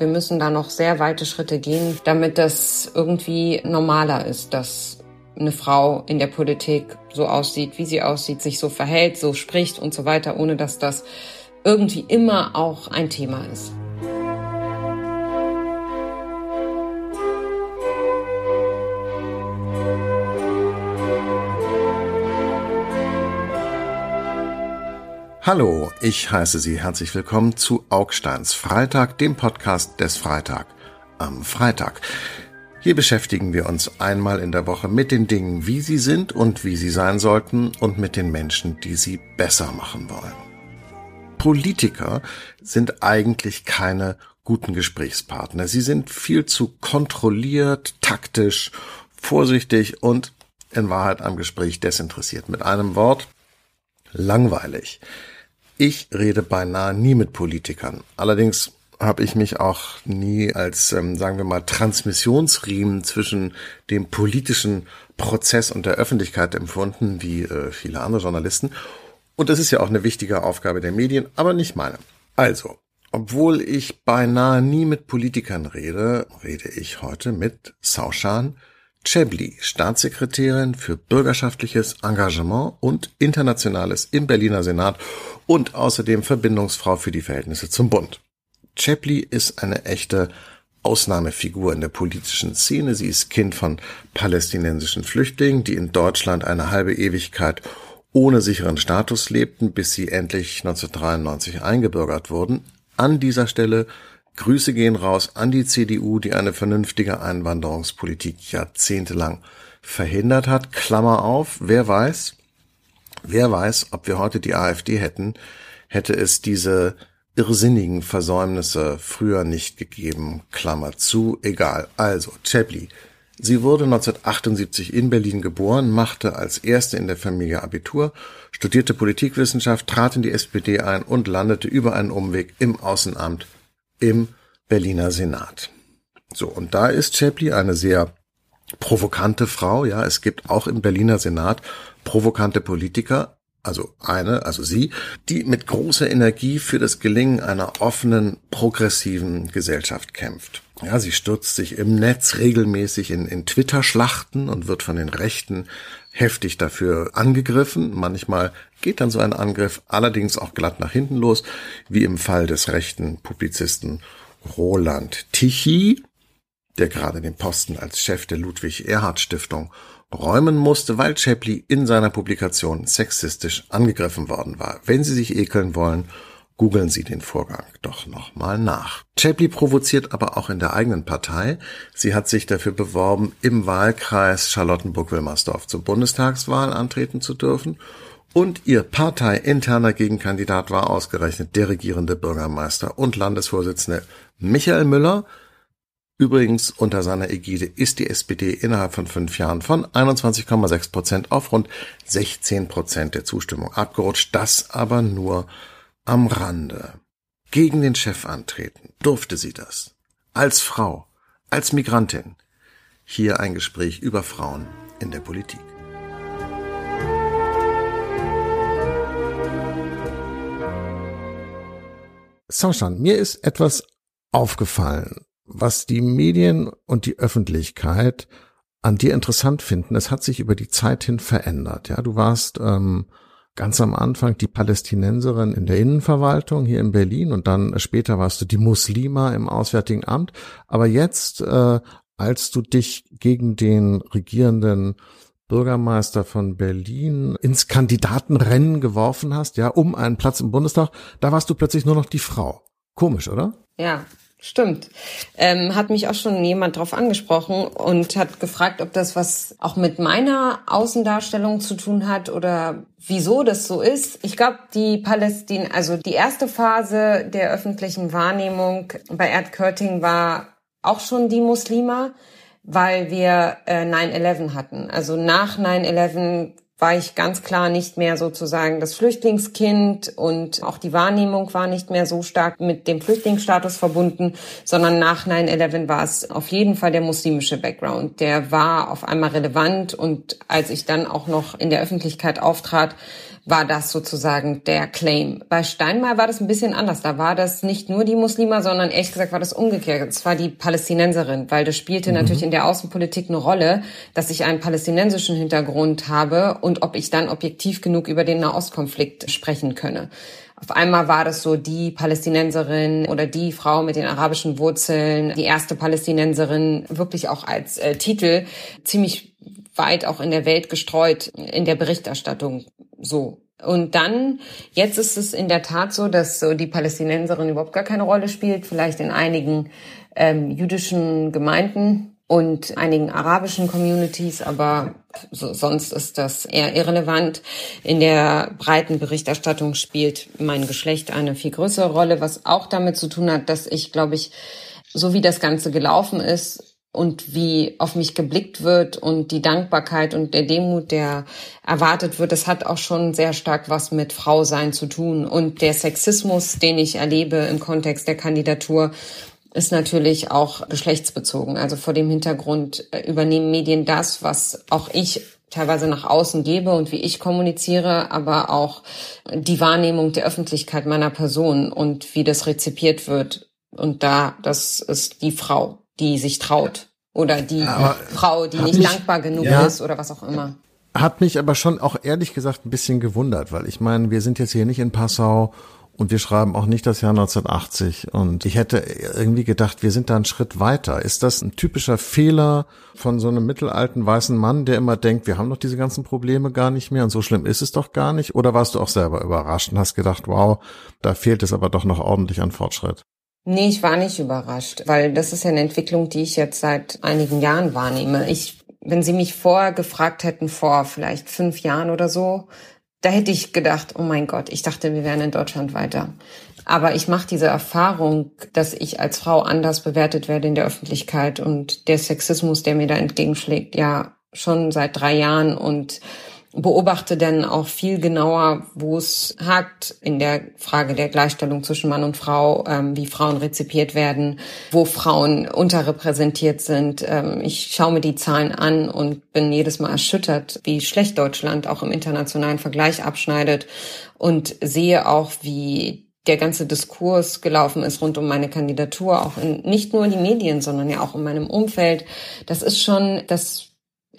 Wir müssen da noch sehr weite Schritte gehen, damit das irgendwie normaler ist, dass eine Frau in der Politik so aussieht, wie sie aussieht, sich so verhält, so spricht und so weiter, ohne dass das irgendwie immer auch ein Thema ist. Hallo, ich heiße Sie herzlich willkommen zu Augsteins Freitag, dem Podcast des Freitag am Freitag. Hier beschäftigen wir uns einmal in der Woche mit den Dingen, wie sie sind und wie sie sein sollten und mit den Menschen, die sie besser machen wollen. Politiker sind eigentlich keine guten Gesprächspartner. Sie sind viel zu kontrolliert, taktisch, vorsichtig und in Wahrheit am Gespräch desinteressiert. Mit einem Wort, langweilig. Ich rede beinahe nie mit Politikern. Allerdings habe ich mich auch nie als, ähm, sagen wir mal, Transmissionsriemen zwischen dem politischen Prozess und der Öffentlichkeit empfunden, wie äh, viele andere Journalisten. Und das ist ja auch eine wichtige Aufgabe der Medien, aber nicht meine. Also, obwohl ich beinahe nie mit Politikern rede, rede ich heute mit Saushan Chebli, Staatssekretärin für bürgerschaftliches Engagement und Internationales im Berliner Senat und außerdem Verbindungsfrau für die Verhältnisse zum Bund. Chapley ist eine echte Ausnahmefigur in der politischen Szene. Sie ist Kind von palästinensischen Flüchtlingen, die in Deutschland eine halbe Ewigkeit ohne sicheren Status lebten, bis sie endlich 1993 eingebürgert wurden. An dieser Stelle Grüße gehen raus an die CDU, die eine vernünftige Einwanderungspolitik jahrzehntelang verhindert hat. Klammer auf, wer weiß, wer weiß, ob wir heute die AfD hätten, hätte es diese irrsinnigen Versäumnisse früher nicht gegeben. Klammer zu, egal. Also, Chapley. Sie wurde 1978 in Berlin geboren, machte als erste in der Familie Abitur, studierte Politikwissenschaft, trat in die SPD ein und landete über einen Umweg im Außenamt im Berliner Senat. So, und da ist Chapley eine sehr provokante Frau, ja, es gibt auch im Berliner Senat provokante Politiker, also eine, also sie, die mit großer Energie für das Gelingen einer offenen, progressiven Gesellschaft kämpft. Ja, sie stürzt sich im Netz regelmäßig in, in Twitter-Schlachten und wird von den Rechten heftig dafür angegriffen. Manchmal geht dann so ein Angriff allerdings auch glatt nach hinten los, wie im Fall des rechten Publizisten Roland Tichy, der gerade den Posten als Chef der Ludwig Erhard Stiftung räumen musste, weil Chapley in seiner Publikation sexistisch angegriffen worden war. Wenn Sie sich ekeln wollen, googeln Sie den Vorgang doch nochmal nach. Chapley provoziert aber auch in der eigenen Partei. Sie hat sich dafür beworben, im Wahlkreis Charlottenburg-Wilmersdorf zur Bundestagswahl antreten zu dürfen. Und ihr parteiinterner Gegenkandidat war ausgerechnet der regierende Bürgermeister und Landesvorsitzende Michael Müller, Übrigens unter seiner Ägide ist die SPD innerhalb von fünf Jahren von 21,6 Prozent auf rund 16 Prozent der Zustimmung abgerutscht. Das aber nur am Rande. Gegen den Chef antreten durfte sie das. Als Frau, als Migrantin. Hier ein Gespräch über Frauen in der Politik. Saushan, mir ist etwas aufgefallen was die Medien und die Öffentlichkeit an dir interessant finden, es hat sich über die Zeit hin verändert. Ja, du warst ähm, ganz am Anfang die Palästinenserin in der Innenverwaltung hier in Berlin und dann später warst du die Muslima im Auswärtigen Amt. Aber jetzt, äh, als du dich gegen den regierenden Bürgermeister von Berlin ins Kandidatenrennen geworfen hast, ja, um einen Platz im Bundestag, da warst du plötzlich nur noch die Frau. Komisch, oder? Ja, Stimmt. Ähm, hat mich auch schon jemand drauf angesprochen und hat gefragt, ob das was auch mit meiner Außendarstellung zu tun hat oder wieso das so ist. Ich glaube, die Palästin, also die erste Phase der öffentlichen Wahrnehmung bei Erdkörting war auch schon die Muslima, weil wir äh, 9-11 hatten. Also nach 9-11 war ich ganz klar nicht mehr sozusagen das Flüchtlingskind und auch die Wahrnehmung war nicht mehr so stark mit dem Flüchtlingsstatus verbunden, sondern nach 9-11 war es auf jeden Fall der muslimische Background. Der war auf einmal relevant und als ich dann auch noch in der Öffentlichkeit auftrat, war das sozusagen der Claim. Bei Steinmeier war das ein bisschen anders. Da war das nicht nur die Muslima, sondern ehrlich gesagt war das umgekehrt. Es war die Palästinenserin, weil das spielte mhm. natürlich in der Außenpolitik eine Rolle, dass ich einen palästinensischen Hintergrund habe und ob ich dann objektiv genug über den Nahostkonflikt sprechen könne. Auf einmal war das so die Palästinenserin oder die Frau mit den arabischen Wurzeln, die erste Palästinenserin, wirklich auch als äh, Titel ziemlich weit auch in der Welt gestreut in der Berichterstattung so. Und dann, jetzt ist es in der Tat so, dass so die Palästinenserin überhaupt gar keine Rolle spielt, vielleicht in einigen ähm, jüdischen Gemeinden und einigen arabischen Communities, aber so, sonst ist das eher irrelevant. In der breiten Berichterstattung spielt mein Geschlecht eine viel größere Rolle, was auch damit zu tun hat, dass ich, glaube ich, so wie das Ganze gelaufen ist, und wie auf mich geblickt wird und die Dankbarkeit und der Demut, der erwartet wird, das hat auch schon sehr stark was mit Frau sein zu tun. Und der Sexismus, den ich erlebe im Kontext der Kandidatur, ist natürlich auch geschlechtsbezogen. Also vor dem Hintergrund äh, übernehmen Medien das, was auch ich teilweise nach außen gebe und wie ich kommuniziere, aber auch die Wahrnehmung der Öffentlichkeit meiner Person und wie das rezipiert wird. Und da, das ist die Frau die sich traut oder die aber Frau, die nicht mich, dankbar genug ja, ist oder was auch immer. Hat mich aber schon auch ehrlich gesagt ein bisschen gewundert, weil ich meine, wir sind jetzt hier nicht in Passau und wir schreiben auch nicht das Jahr 1980. Und ich hätte irgendwie gedacht, wir sind da einen Schritt weiter. Ist das ein typischer Fehler von so einem mittelalten weißen Mann, der immer denkt, wir haben doch diese ganzen Probleme gar nicht mehr und so schlimm ist es doch gar nicht? Oder warst du auch selber überrascht und hast gedacht, wow, da fehlt es aber doch noch ordentlich an Fortschritt? Nee, ich war nicht überrascht, weil das ist ja eine Entwicklung, die ich jetzt seit einigen Jahren wahrnehme. Ich, wenn Sie mich vorher gefragt hätten, vor vielleicht fünf Jahren oder so, da hätte ich gedacht, oh mein Gott, ich dachte, wir wären in Deutschland weiter. Aber ich mache diese Erfahrung, dass ich als Frau anders bewertet werde in der Öffentlichkeit und der Sexismus, der mir da entgegenschlägt, ja schon seit drei Jahren und beobachte dann auch viel genauer, wo es hakt in der Frage der Gleichstellung zwischen Mann und Frau, ähm, wie Frauen rezipiert werden, wo Frauen unterrepräsentiert sind. Ähm, ich schaue mir die Zahlen an und bin jedes Mal erschüttert, wie schlecht Deutschland auch im internationalen Vergleich abschneidet und sehe auch, wie der ganze Diskurs gelaufen ist rund um meine Kandidatur, auch in, nicht nur in die Medien, sondern ja auch in meinem Umfeld. Das ist schon, das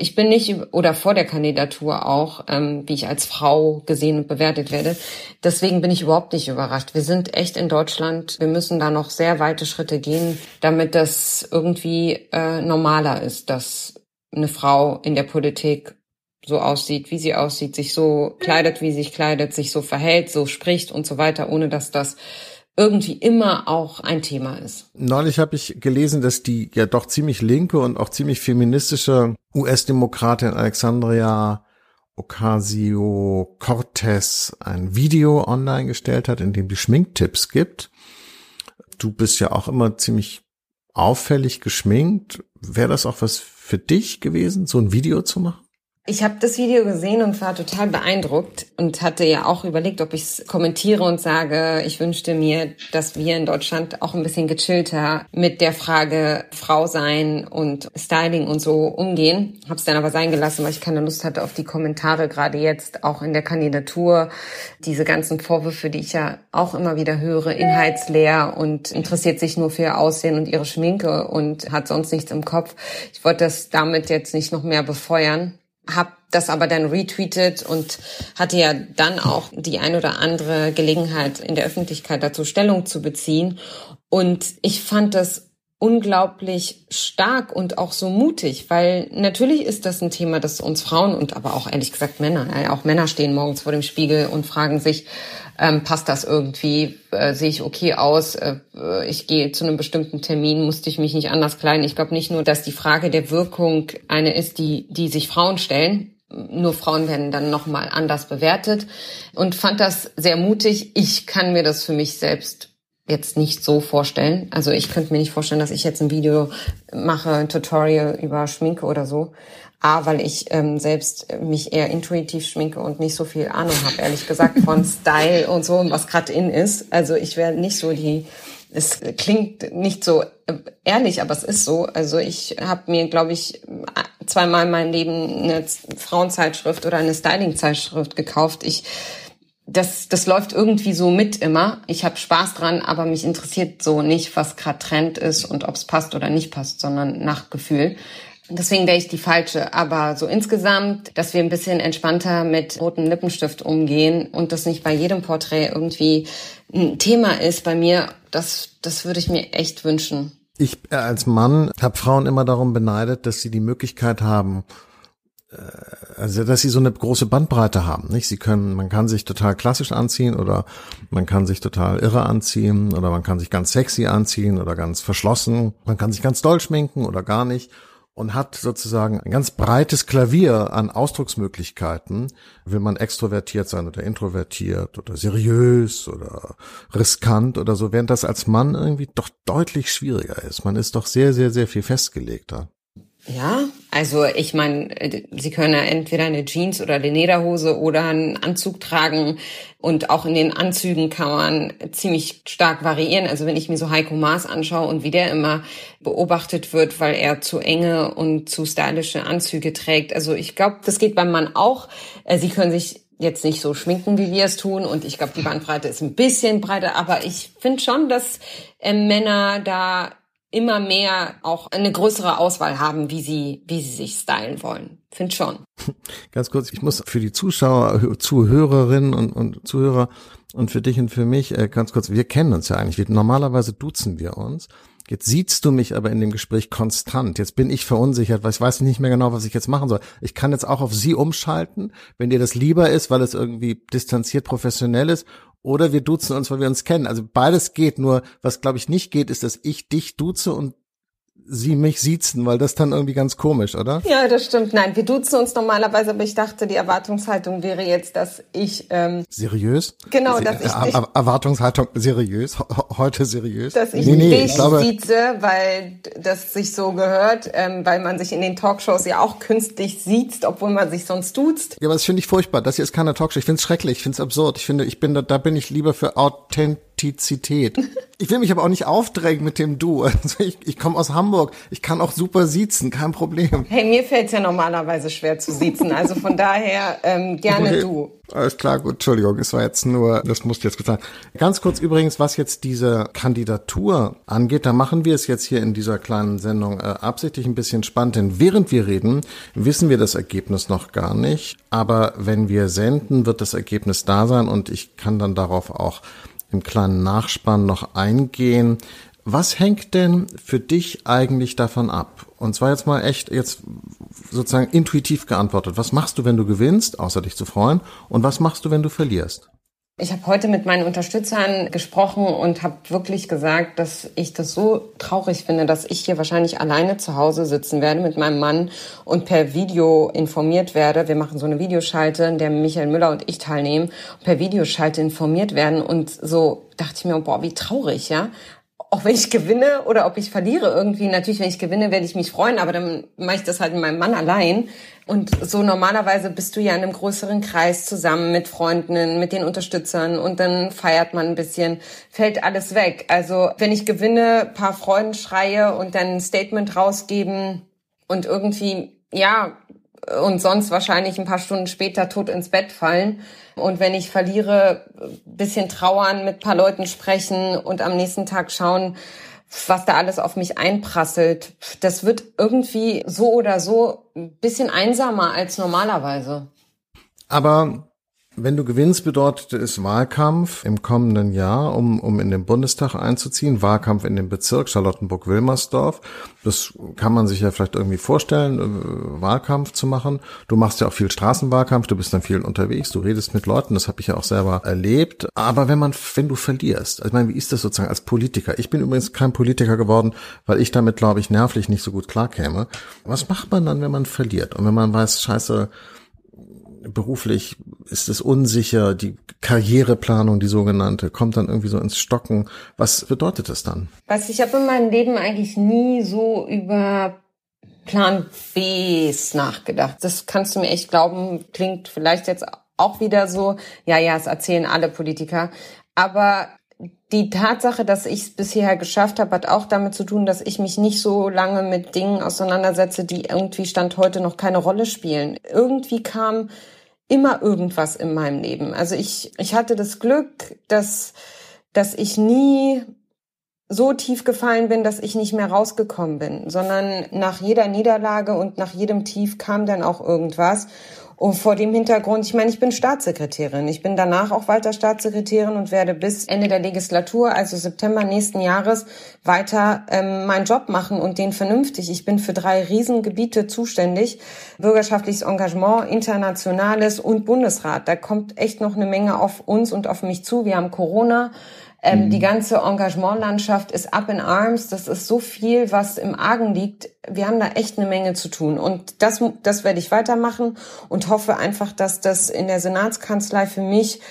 ich bin nicht oder vor der Kandidatur auch, ähm, wie ich als Frau gesehen und bewertet werde. Deswegen bin ich überhaupt nicht überrascht. Wir sind echt in Deutschland. Wir müssen da noch sehr weite Schritte gehen, damit das irgendwie äh, normaler ist, dass eine Frau in der Politik so aussieht, wie sie aussieht, sich so kleidet, wie sie sich kleidet, sich so verhält, so spricht und so weiter, ohne dass das irgendwie immer auch ein Thema ist. Neulich habe ich gelesen, dass die ja doch ziemlich linke und auch ziemlich feministische US-Demokratin Alexandria Ocasio-Cortez ein Video online gestellt hat, in dem die Schminktipps gibt. Du bist ja auch immer ziemlich auffällig geschminkt. Wäre das auch was für dich gewesen, so ein Video zu machen? Ich habe das Video gesehen und war total beeindruckt und hatte ja auch überlegt, ob ich es kommentiere und sage, ich wünschte mir, dass wir in Deutschland auch ein bisschen gechillter mit der Frage Frau sein und Styling und so umgehen. Habe es dann aber sein gelassen, weil ich keine Lust hatte auf die Kommentare, gerade jetzt auch in der Kandidatur. Diese ganzen Vorwürfe, die ich ja auch immer wieder höre, inhaltsleer und interessiert sich nur für ihr Aussehen und ihre Schminke und hat sonst nichts im Kopf. Ich wollte das damit jetzt nicht noch mehr befeuern habe das aber dann retweetet und hatte ja dann auch die ein oder andere Gelegenheit in der Öffentlichkeit dazu Stellung zu beziehen. Und ich fand das unglaublich stark und auch so mutig, weil natürlich ist das ein Thema, das uns Frauen und aber auch ehrlich gesagt Männer, auch Männer stehen morgens vor dem Spiegel und fragen sich, ähm, passt das irgendwie, äh, sehe ich okay aus, äh, ich gehe zu einem bestimmten Termin, musste ich mich nicht anders kleiden. Ich glaube nicht nur, dass die Frage der Wirkung eine ist, die, die sich Frauen stellen, nur Frauen werden dann nochmal anders bewertet und fand das sehr mutig. Ich kann mir das für mich selbst jetzt nicht so vorstellen. Also ich könnte mir nicht vorstellen, dass ich jetzt ein Video mache, ein Tutorial über Schminke oder so. A, weil ich ähm, selbst mich eher intuitiv schminke und nicht so viel Ahnung habe, ehrlich gesagt, von Style und so, was gerade in ist. Also ich wäre nicht so die es klingt nicht so äh, ehrlich, aber es ist so. Also ich habe mir, glaube ich, zweimal in meinem Leben eine Frauenzeitschrift oder eine Styling-Zeitschrift gekauft. Ich das, das läuft irgendwie so mit immer. Ich habe Spaß dran, aber mich interessiert so nicht, was gerade Trend ist und ob es passt oder nicht passt, sondern nach Gefühl. Deswegen wäre ich die falsche. Aber so insgesamt, dass wir ein bisschen entspannter mit rotem Lippenstift umgehen und das nicht bei jedem Porträt irgendwie ein Thema ist bei mir, das, das würde ich mir echt wünschen. Ich äh, als Mann habe Frauen immer darum beneidet, dass sie die Möglichkeit haben, also dass sie so eine große Bandbreite haben, nicht? Sie können, man kann sich total klassisch anziehen oder man kann sich total irre anziehen oder man kann sich ganz sexy anziehen oder ganz verschlossen. Man kann sich ganz doll schminken oder gar nicht und hat sozusagen ein ganz breites Klavier an Ausdrucksmöglichkeiten. Will man extrovertiert sein oder introvertiert oder seriös oder riskant oder so, während das als Mann irgendwie doch deutlich schwieriger ist. Man ist doch sehr, sehr, sehr viel festgelegter. Ja, also ich meine, Sie können ja entweder eine Jeans oder eine Lederhose oder einen Anzug tragen und auch in den Anzügen kann man ziemlich stark variieren. Also wenn ich mir so Heiko Maas anschaue und wie der immer beobachtet wird, weil er zu enge und zu stylische Anzüge trägt. Also ich glaube, das geht beim Mann auch. Äh, Sie können sich jetzt nicht so schminken, wie wir es tun. Und ich glaube, die Bandbreite ist ein bisschen breiter. Aber ich finde schon, dass äh, Männer da immer mehr auch eine größere Auswahl haben, wie sie, wie sie sich stylen wollen. Find schon. Ganz kurz, ich muss für die Zuschauer, Zuhörerinnen und, und Zuhörer und für dich und für mich äh, ganz kurz, wir kennen uns ja eigentlich. Wir, normalerweise duzen wir uns. Jetzt siehst du mich aber in dem Gespräch konstant. Jetzt bin ich verunsichert, weil ich weiß nicht mehr genau, was ich jetzt machen soll. Ich kann jetzt auch auf sie umschalten, wenn dir das lieber ist, weil es irgendwie distanziert professionell ist oder wir duzen uns, weil wir uns kennen. Also beides geht, nur was glaube ich nicht geht, ist, dass ich dich duze und sie mich siezen, weil das dann irgendwie ganz komisch, oder? Ja, das stimmt. Nein, wir duzen uns normalerweise, aber ich dachte, die Erwartungshaltung wäre jetzt, dass ich ähm, seriös. Genau, dass ich dich, Erwartungshaltung seriös, heute seriös. Dass ich nee, nee, dich ich glaube, sieze, weil das sich so gehört, ähm, weil man sich in den Talkshows ja auch künstlich sieht, obwohl man sich sonst duzt. Ja, aber das finde ich furchtbar. Das hier ist keine Talkshow. Ich finde es schrecklich. Ich finde es absurd. Ich finde, ich bin da, da bin ich lieber für Authentizität Authentizität. Ich will mich aber auch nicht aufdrängen mit dem Du. Also ich, ich komme aus Hamburg. Ich kann auch super siezen, kein Problem. Hey, mir fällt's ja normalerweise schwer zu siezen. Also von daher ähm, gerne okay. du. Alles klar, gut, Entschuldigung, es war jetzt nur, das musste jetzt gesagt. Ganz kurz übrigens, was jetzt diese Kandidatur angeht, da machen wir es jetzt hier in dieser kleinen Sendung äh, absichtlich ein bisschen spannend, denn während wir reden, wissen wir das Ergebnis noch gar nicht, aber wenn wir senden, wird das Ergebnis da sein und ich kann dann darauf auch im kleinen Nachspann noch eingehen. Was hängt denn für dich eigentlich davon ab? Und zwar jetzt mal echt jetzt sozusagen intuitiv geantwortet. Was machst du, wenn du gewinnst, außer dich zu freuen? Und was machst du, wenn du verlierst? Ich habe heute mit meinen Unterstützern gesprochen und habe wirklich gesagt, dass ich das so traurig finde, dass ich hier wahrscheinlich alleine zu Hause sitzen werde mit meinem Mann und per Video informiert werde. Wir machen so eine Videoschalte, in der Michael Müller und ich teilnehmen, per Videoschalte informiert werden. Und so dachte ich mir, boah, wie traurig, ja auch wenn ich gewinne oder ob ich verliere irgendwie. Natürlich, wenn ich gewinne, werde ich mich freuen, aber dann mache ich das halt mit meinem Mann allein. Und so normalerweise bist du ja in einem größeren Kreis zusammen mit Freunden, mit den Unterstützern und dann feiert man ein bisschen, fällt alles weg. Also wenn ich gewinne, paar Freuden schreie und dann ein Statement rausgeben und irgendwie, ja, und sonst wahrscheinlich ein paar Stunden später tot ins Bett fallen. Und wenn ich verliere, bisschen trauern, mit paar Leuten sprechen und am nächsten Tag schauen, was da alles auf mich einprasselt. Das wird irgendwie so oder so ein bisschen einsamer als normalerweise. Aber wenn du gewinnst, bedeutet es Wahlkampf im kommenden Jahr, um, um in den Bundestag einzuziehen. Wahlkampf in dem Bezirk Charlottenburg-Wilmersdorf. Das kann man sich ja vielleicht irgendwie vorstellen, äh, Wahlkampf zu machen. Du machst ja auch viel Straßenwahlkampf, du bist dann viel unterwegs, du redest mit Leuten, das habe ich ja auch selber erlebt. Aber wenn man, wenn du verlierst, also ich meine, wie ist das sozusagen als Politiker? Ich bin übrigens kein Politiker geworden, weil ich damit, glaube ich, nervlich nicht so gut klarkäme. Was macht man dann, wenn man verliert? Und wenn man weiß, scheiße, beruflich ist es unsicher, die Karriereplanung, die sogenannte, kommt dann irgendwie so ins Stocken. Was bedeutet das dann? Was ich habe in meinem Leben eigentlich nie so über Plan Bs nachgedacht. Das kannst du mir echt glauben, klingt vielleicht jetzt auch wieder so, ja, ja, es erzählen alle Politiker. Aber die Tatsache, dass ich es bisher geschafft habe, hat auch damit zu tun, dass ich mich nicht so lange mit Dingen auseinandersetze, die irgendwie Stand heute noch keine Rolle spielen. Irgendwie kam immer irgendwas in meinem Leben. Also ich, ich hatte das Glück, dass, dass ich nie so tief gefallen bin, dass ich nicht mehr rausgekommen bin, sondern nach jeder Niederlage und nach jedem Tief kam dann auch irgendwas. Und vor dem Hintergrund, ich meine, ich bin Staatssekretärin. Ich bin danach auch weiter Staatssekretärin und werde bis Ende der Legislatur, also September nächsten Jahres, weiter ähm, meinen Job machen und den vernünftig. Ich bin für drei Riesengebiete zuständig. Bürgerschaftliches Engagement, Internationales und Bundesrat. Da kommt echt noch eine Menge auf uns und auf mich zu. Wir haben Corona. Ähm, mhm. Die ganze Engagementlandschaft ist up in arms. Das ist so viel, was im Argen liegt. Wir haben da echt eine Menge zu tun. Und das, das werde ich weitermachen und hoffe einfach, dass das in der Senatskanzlei für mich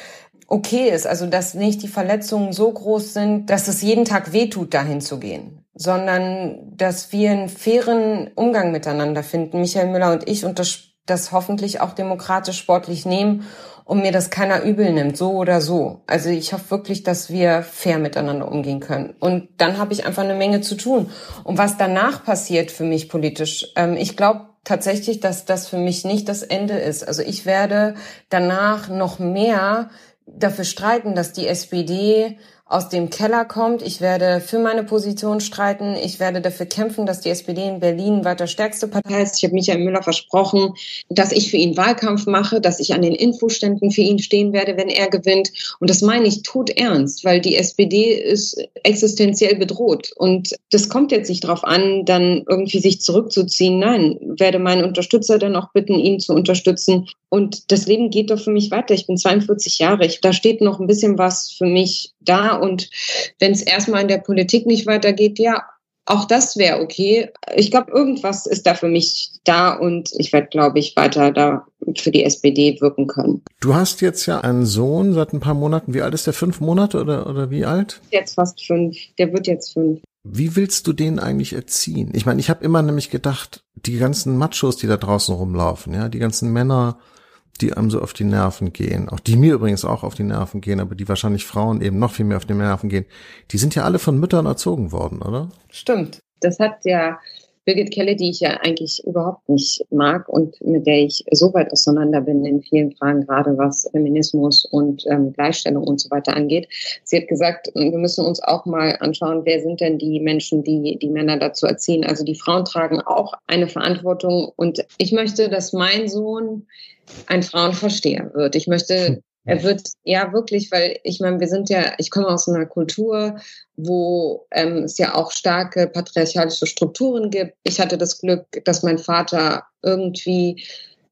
okay ist. Also, dass nicht die Verletzungen so groß sind, dass es jeden Tag wehtut, dahin zu gehen sondern dass wir einen fairen Umgang miteinander finden, Michael Müller und ich, und das, das hoffentlich auch demokratisch sportlich nehmen und mir das keiner übel nimmt, so oder so. Also ich hoffe wirklich, dass wir fair miteinander umgehen können. Und dann habe ich einfach eine Menge zu tun. Und was danach passiert für mich politisch, ähm, ich glaube tatsächlich, dass das für mich nicht das Ende ist. Also ich werde danach noch mehr dafür streiten, dass die SPD aus dem Keller kommt. Ich werde für meine Position streiten. Ich werde dafür kämpfen, dass die SPD in Berlin weiter stärkste Partei ist. Ich habe Michael Müller versprochen, dass ich für ihn Wahlkampf mache, dass ich an den Infoständen für ihn stehen werde, wenn er gewinnt. Und das meine ich tot ernst, weil die SPD ist existenziell bedroht. Und das kommt jetzt nicht darauf an, dann irgendwie sich zurückzuziehen. Nein, werde meinen Unterstützer dann auch bitten, ihn zu unterstützen. Und das Leben geht doch für mich weiter. Ich bin 42 Jahre. Ich, da steht noch ein bisschen was für mich da. Und wenn es erstmal in der Politik nicht weitergeht, ja, auch das wäre okay. Ich glaube, irgendwas ist da für mich da und ich werde, glaube ich, weiter da für die SPD wirken können. Du hast jetzt ja einen Sohn seit ein paar Monaten. Wie alt ist der? Fünf Monate oder, oder wie alt? Jetzt fast fünf. Der wird jetzt fünf. Wie willst du den eigentlich erziehen? Ich meine, ich habe immer nämlich gedacht, die ganzen Machos, die da draußen rumlaufen, ja, die ganzen Männer, die einem so auf die Nerven gehen, auch die mir übrigens auch auf die Nerven gehen, aber die wahrscheinlich Frauen eben noch viel mehr auf die Nerven gehen, die sind ja alle von Müttern erzogen worden, oder? Stimmt. Das hat ja Birgit Kelle, die ich ja eigentlich überhaupt nicht mag und mit der ich so weit auseinander bin in vielen Fragen, gerade was Feminismus und ähm, Gleichstellung und so weiter angeht. Sie hat gesagt, wir müssen uns auch mal anschauen, wer sind denn die Menschen, die die Männer dazu erziehen. Also die Frauen tragen auch eine Verantwortung und ich möchte, dass mein Sohn ein Frauenversteher wird. Ich möchte, er wird ja wirklich, weil ich meine, wir sind ja, ich komme aus einer Kultur, wo ähm, es ja auch starke patriarchalische Strukturen gibt. Ich hatte das Glück, dass mein Vater irgendwie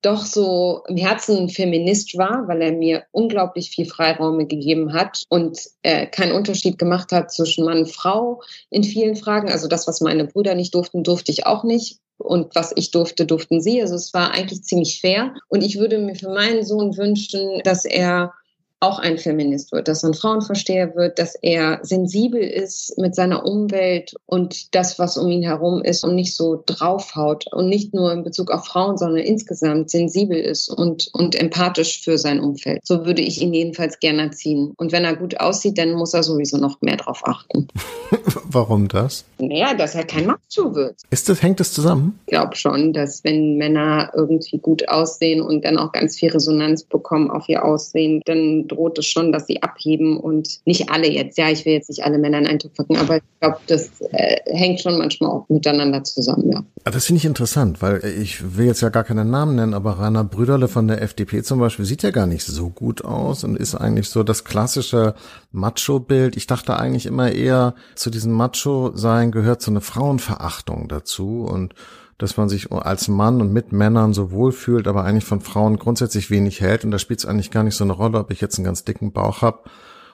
doch so im Herzen Feminist war, weil er mir unglaublich viel Freiräume gegeben hat und äh, keinen Unterschied gemacht hat zwischen Mann und Frau in vielen Fragen. Also das, was meine Brüder nicht durften, durfte ich auch nicht und was ich durfte, durften sie. Also es war eigentlich ziemlich fair. Und ich würde mir für meinen Sohn wünschen, dass er auch ein Feminist wird, dass er ein Frauenversteher wird, dass er sensibel ist mit seiner Umwelt und das, was um ihn herum ist und nicht so draufhaut und nicht nur in Bezug auf Frauen, sondern insgesamt sensibel ist und, und empathisch für sein Umfeld. So würde ich ihn jedenfalls gerne erziehen. Und wenn er gut aussieht, dann muss er sowieso noch mehr drauf achten. Warum das? Naja, dass er kein Macho wird. Ist das, hängt das zusammen? Ich glaube schon, dass wenn Männer irgendwie gut aussehen und dann auch ganz viel Resonanz bekommen auf ihr Aussehen, dann droht es schon, dass sie abheben und nicht alle jetzt. Ja, ich will jetzt nicht alle Männer in einen Topf packen, aber ich glaube, das äh, hängt schon manchmal auch miteinander zusammen, ja. Ah, das finde ich interessant, weil ich will jetzt ja gar keinen Namen nennen, aber Rainer Brüderle von der FDP zum Beispiel sieht ja gar nicht so gut aus und ist eigentlich so das klassische Macho-Bild. Ich dachte eigentlich immer eher, zu diesem Macho-Sein gehört so eine Frauenverachtung dazu und dass man sich als Mann und mit Männern so wohl fühlt, aber eigentlich von Frauen grundsätzlich wenig hält. Und da spielt es eigentlich gar nicht so eine Rolle, ob ich jetzt einen ganz dicken Bauch habe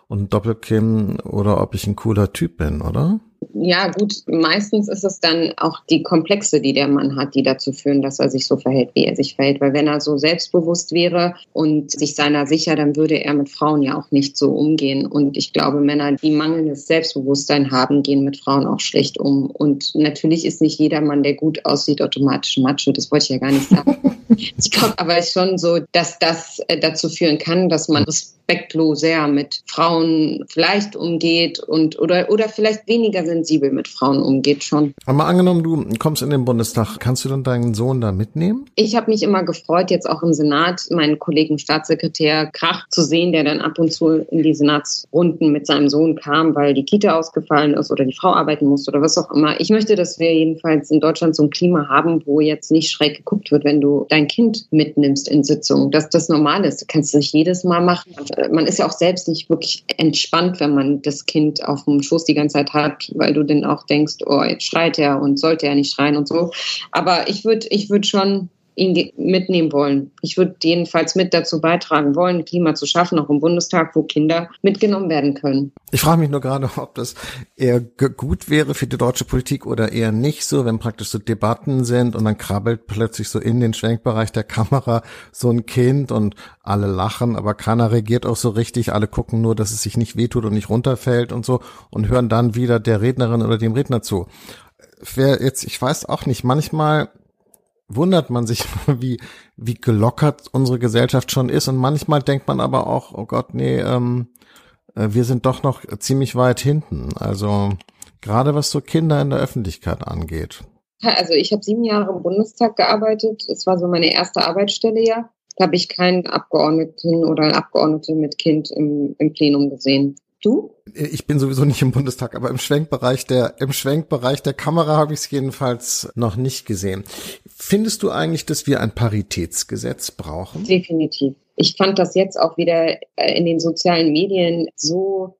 und ein Doppelkinn oder ob ich ein cooler Typ bin, oder? Ja, gut, meistens ist es dann auch die Komplexe, die der Mann hat, die dazu führen, dass er sich so verhält, wie er sich verhält. Weil wenn er so selbstbewusst wäre und sich seiner sicher, dann würde er mit Frauen ja auch nicht so umgehen. Und ich glaube, Männer, die mangelndes Selbstbewusstsein haben, gehen mit Frauen auch schlecht um. Und natürlich ist nicht jeder Mann, der gut aussieht, automatisch Macho. Das wollte ich ja gar nicht sagen. ich glaube aber schon so, dass das äh, dazu führen kann, dass man respektloser mit Frauen vielleicht umgeht und oder oder vielleicht weniger sensibel mit Frauen umgeht schon. Aber angenommen, du kommst in den Bundestag, kannst du dann deinen Sohn da mitnehmen? Ich habe mich immer gefreut, jetzt auch im Senat meinen Kollegen Staatssekretär Krach zu sehen, der dann ab und zu in die Senatsrunden mit seinem Sohn kam, weil die Kita ausgefallen ist oder die Frau arbeiten musste oder was auch immer. Ich möchte, dass wir jedenfalls in Deutschland so ein Klima haben, wo jetzt nicht schräg geguckt wird, wenn du dein Kind mitnimmst in Sitzungen, dass das normal ist. Du kannst es nicht jedes Mal machen man ist ja auch selbst nicht wirklich entspannt, wenn man das Kind auf dem Schoß die ganze Zeit hat, weil du dann auch denkst, oh, jetzt schreit er und sollte er nicht schreien und so. Aber ich würde ich würde schon ihn mitnehmen wollen. Ich würde jedenfalls mit dazu beitragen wollen, Klima zu schaffen, auch im Bundestag, wo Kinder mitgenommen werden können. Ich frage mich nur gerade, ob das eher gut wäre für die deutsche Politik oder eher nicht so, wenn praktisch so Debatten sind und dann krabbelt plötzlich so in den Schwenkbereich der Kamera so ein Kind und alle lachen, aber keiner reagiert auch so richtig. Alle gucken nur, dass es sich nicht wehtut und nicht runterfällt und so und hören dann wieder der Rednerin oder dem Redner zu. Wer jetzt, ich weiß auch nicht, manchmal wundert man sich, wie, wie gelockert unsere Gesellschaft schon ist. Und manchmal denkt man aber auch, oh Gott, nee, ähm, äh, wir sind doch noch ziemlich weit hinten. Also gerade was so Kinder in der Öffentlichkeit angeht. Also ich habe sieben Jahre im Bundestag gearbeitet. Es war so meine erste Arbeitsstelle ja. Da habe ich keinen Abgeordneten oder Abgeordnete mit Kind im, im Plenum gesehen. Du? Ich bin sowieso nicht im Bundestag, aber im Schwenkbereich der, im Schwenkbereich der Kamera habe ich es jedenfalls noch nicht gesehen. Findest du eigentlich, dass wir ein Paritätsgesetz brauchen? Definitiv. Ich fand das jetzt auch wieder äh, in den sozialen Medien so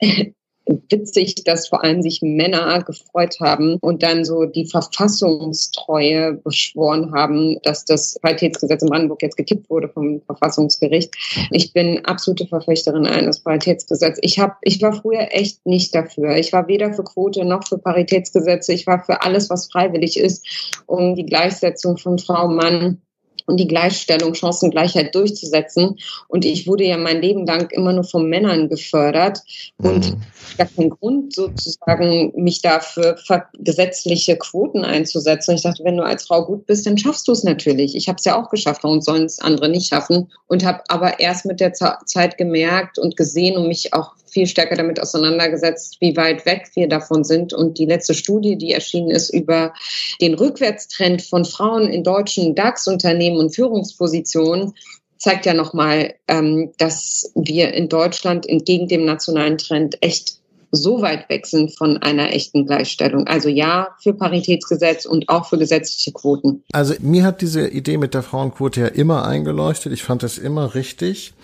witzig, dass vor allem sich Männer gefreut haben und dann so die Verfassungstreue beschworen haben, dass das Paritätsgesetz in Brandenburg jetzt gekippt wurde vom Verfassungsgericht. Ich bin absolute Verfechterin eines Paritätsgesetzes. Ich habe, ich war früher echt nicht dafür. Ich war weder für Quote noch für Paritätsgesetze. Ich war für alles, was freiwillig ist, um die Gleichsetzung von Frau und Mann und die Gleichstellung, Chancengleichheit durchzusetzen. Und ich wurde ja mein Leben lang immer nur von Männern gefördert und mhm. gar keinen Grund sozusagen, mich dafür gesetzliche Quoten einzusetzen. Ich dachte, wenn du als Frau gut bist, dann schaffst du es natürlich. Ich habe es ja auch geschafft, warum sollen es andere nicht schaffen? Und habe aber erst mit der Zeit gemerkt und gesehen und mich auch viel stärker damit auseinandergesetzt, wie weit weg wir davon sind. Und die letzte Studie, die erschienen ist über den Rückwärtstrend von Frauen in deutschen DAX-Unternehmen und Führungspositionen, zeigt ja nochmal, ähm, dass wir in Deutschland entgegen dem nationalen Trend echt so weit weg sind von einer echten Gleichstellung. Also ja für Paritätsgesetz und auch für gesetzliche Quoten. Also mir hat diese Idee mit der Frauenquote ja immer eingeleuchtet. Ich fand das immer richtig.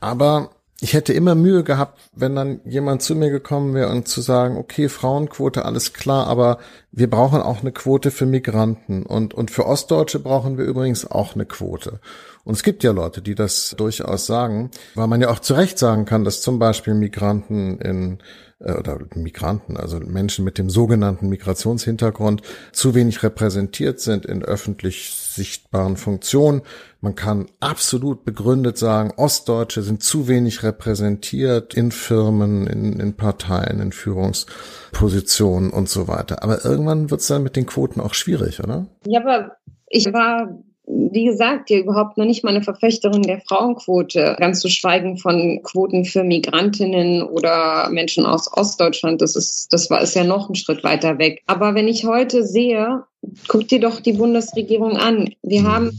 Aber ich hätte immer Mühe gehabt, wenn dann jemand zu mir gekommen wäre und zu sagen, okay, Frauenquote, alles klar, aber wir brauchen auch eine Quote für Migranten und, und für Ostdeutsche brauchen wir übrigens auch eine Quote. Und es gibt ja Leute, die das durchaus sagen, weil man ja auch zu Recht sagen kann, dass zum Beispiel Migranten in äh, oder Migranten, also Menschen mit dem sogenannten Migrationshintergrund, zu wenig repräsentiert sind in öffentlich sichtbaren Funktionen. Man kann absolut begründet sagen, Ostdeutsche sind zu wenig repräsentiert in Firmen, in, in Parteien, in Führungspositionen und so weiter. Aber irgendwann wird es dann mit den Quoten auch schwierig, oder? Ja, aber ich war wie gesagt, ja überhaupt noch nicht mal eine Verfechterin der Frauenquote, ganz zu schweigen von Quoten für Migrantinnen oder Menschen aus Ostdeutschland. Das ist, das war, ist ja noch ein Schritt weiter weg. Aber wenn ich heute sehe, guck dir doch die Bundesregierung an. Wir haben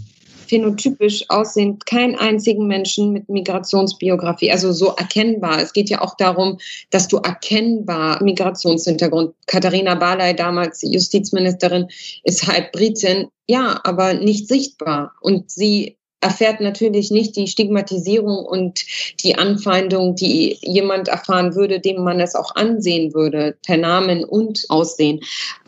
phänotypisch aussehend keinen einzigen Menschen mit Migrationsbiografie, also so erkennbar. Es geht ja auch darum, dass du erkennbar Migrationshintergrund. Katharina Barley, damals Justizministerin, ist halb Britin, ja, aber nicht sichtbar. Und sie erfährt natürlich nicht die Stigmatisierung und die Anfeindung, die jemand erfahren würde, dem man es auch ansehen würde, per Namen und Aussehen.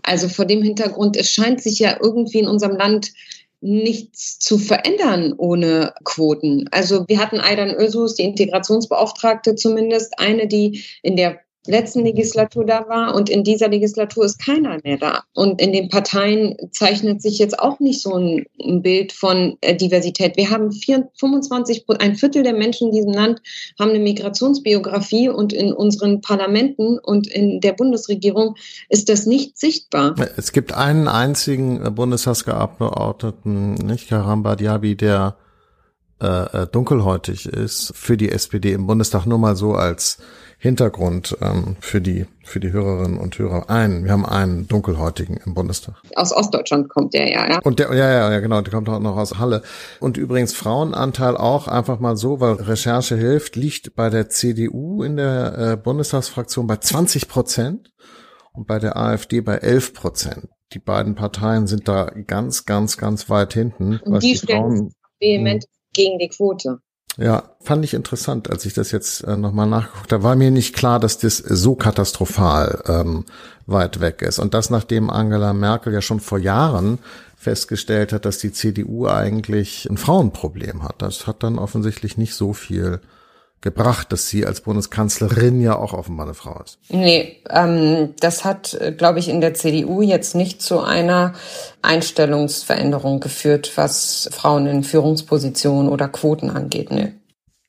Also vor dem Hintergrund, es scheint sich ja irgendwie in unserem Land nichts zu verändern ohne Quoten. Also wir hatten Aidan Ösus, die Integrationsbeauftragte zumindest, eine, die in der letzten Legislatur da war und in dieser Legislatur ist keiner mehr da. Und in den Parteien zeichnet sich jetzt auch nicht so ein, Bild von äh, Diversität. Wir haben vier, 25, ein Viertel der Menschen in diesem Land haben eine Migrationsbiografie und in unseren Parlamenten und in der Bundesregierung ist das nicht sichtbar. Es gibt einen einzigen Bundestagsabgeordneten, nicht Karamba Diaby, der äh, äh, dunkelhäutig ist für die SPD im Bundestag nur mal so als Hintergrund ähm, für die für die Hörerinnen und Hörer ein. Wir haben einen dunkelhäutigen im Bundestag. Aus Ostdeutschland kommt der ja, ja. Und der ja ja ja genau, der kommt auch noch aus Halle. Und übrigens Frauenanteil auch einfach mal so, weil Recherche hilft, liegt bei der CDU in der äh, Bundestagsfraktion bei 20 Prozent und bei der AfD bei 11 Prozent. Die beiden Parteien sind da ganz ganz ganz weit hinten. Und die, die Frauen vehement gegen die Quote. Ja, fand ich interessant, als ich das jetzt äh, nochmal nachgeguckt habe. War mir nicht klar, dass das so katastrophal ähm, weit weg ist. Und das, nachdem Angela Merkel ja schon vor Jahren festgestellt hat, dass die CDU eigentlich ein Frauenproblem hat. Das hat dann offensichtlich nicht so viel gebracht, dass sie als Bundeskanzlerin ja auch offenbar eine Frau ist. Nee, ähm, das hat, glaube ich, in der CDU jetzt nicht zu einer Einstellungsveränderung geführt, was Frauen in Führungspositionen oder Quoten angeht. Nee.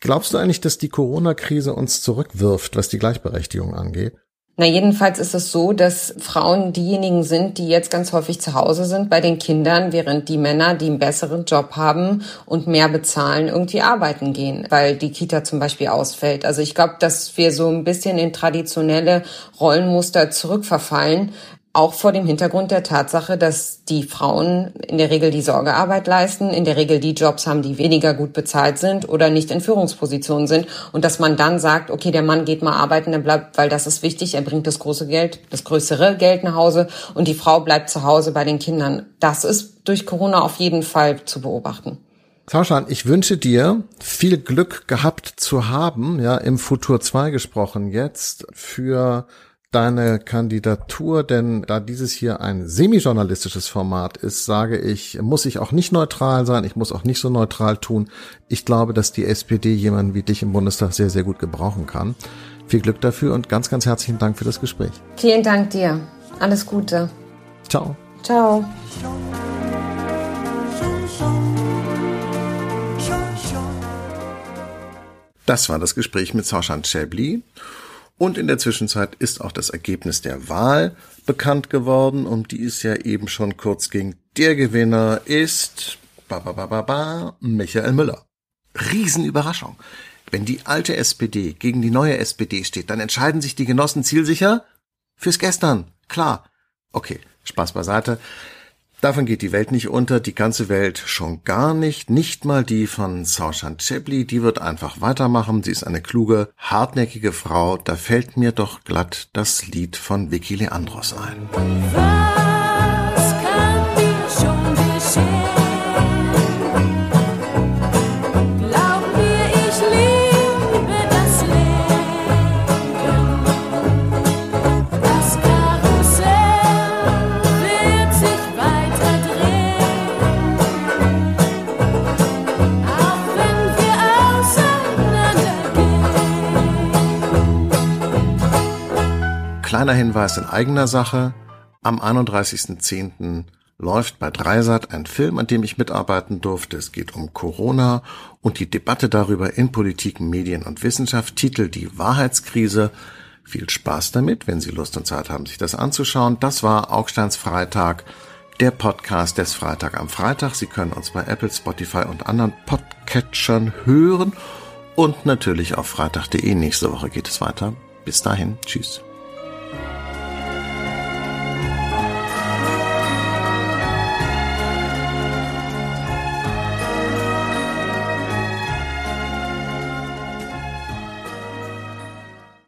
Glaubst du eigentlich, dass die Corona-Krise uns zurückwirft, was die Gleichberechtigung angeht? Na, jedenfalls ist es so, dass Frauen diejenigen sind, die jetzt ganz häufig zu Hause sind bei den Kindern, während die Männer, die einen besseren Job haben und mehr bezahlen, irgendwie arbeiten gehen, weil die Kita zum Beispiel ausfällt. Also ich glaube, dass wir so ein bisschen in traditionelle Rollenmuster zurückverfallen, auch vor dem Hintergrund der Tatsache, dass die Frauen in der Regel die Sorgearbeit leisten, in der Regel die Jobs haben, die weniger gut bezahlt sind oder nicht in Führungspositionen sind und dass man dann sagt, okay, der Mann geht mal arbeiten, dann bleibt, weil das ist wichtig, er bringt das große Geld, das größere Geld nach Hause und die Frau bleibt zu Hause bei den Kindern. Das ist durch Corona auf jeden Fall zu beobachten. Tauschan, ich wünsche dir viel Glück gehabt zu haben, ja, im Futur 2 gesprochen jetzt für deine Kandidatur, denn da dieses hier ein semi-journalistisches Format ist, sage ich, muss ich auch nicht neutral sein, ich muss auch nicht so neutral tun. Ich glaube, dass die SPD jemanden wie dich im Bundestag sehr, sehr gut gebrauchen kann. Viel Glück dafür und ganz, ganz herzlichen Dank für das Gespräch. Vielen Dank dir. Alles Gute. Ciao. Ciao. Das war das Gespräch mit Saushan Chebli. Und in der Zwischenzeit ist auch das Ergebnis der Wahl bekannt geworden, um die es ja eben schon kurz ging. Der Gewinner ist ba, ba, ba, ba, ba, Michael Müller. Riesenüberraschung. Wenn die alte SPD gegen die neue SPD steht, dann entscheiden sich die Genossen zielsicher fürs Gestern. Klar. Okay, Spaß beiseite. Davon geht die Welt nicht unter, die ganze Welt schon gar nicht, nicht mal die von Saushan Chebli, die wird einfach weitermachen, sie ist eine kluge, hartnäckige Frau, da fällt mir doch glatt das Lied von Vicky Leandros ein. Kleiner Hinweis in eigener Sache. Am 31.10. läuft bei Dreisat ein Film, an dem ich mitarbeiten durfte. Es geht um Corona und die Debatte darüber in Politik, Medien und Wissenschaft. Titel Die Wahrheitskrise. Viel Spaß damit, wenn Sie Lust und Zeit haben, sich das anzuschauen. Das war Augsteins Freitag, der Podcast des Freitag am Freitag. Sie können uns bei Apple, Spotify und anderen Podcatchern hören und natürlich auf freitag.de. Nächste Woche geht es weiter. Bis dahin, tschüss.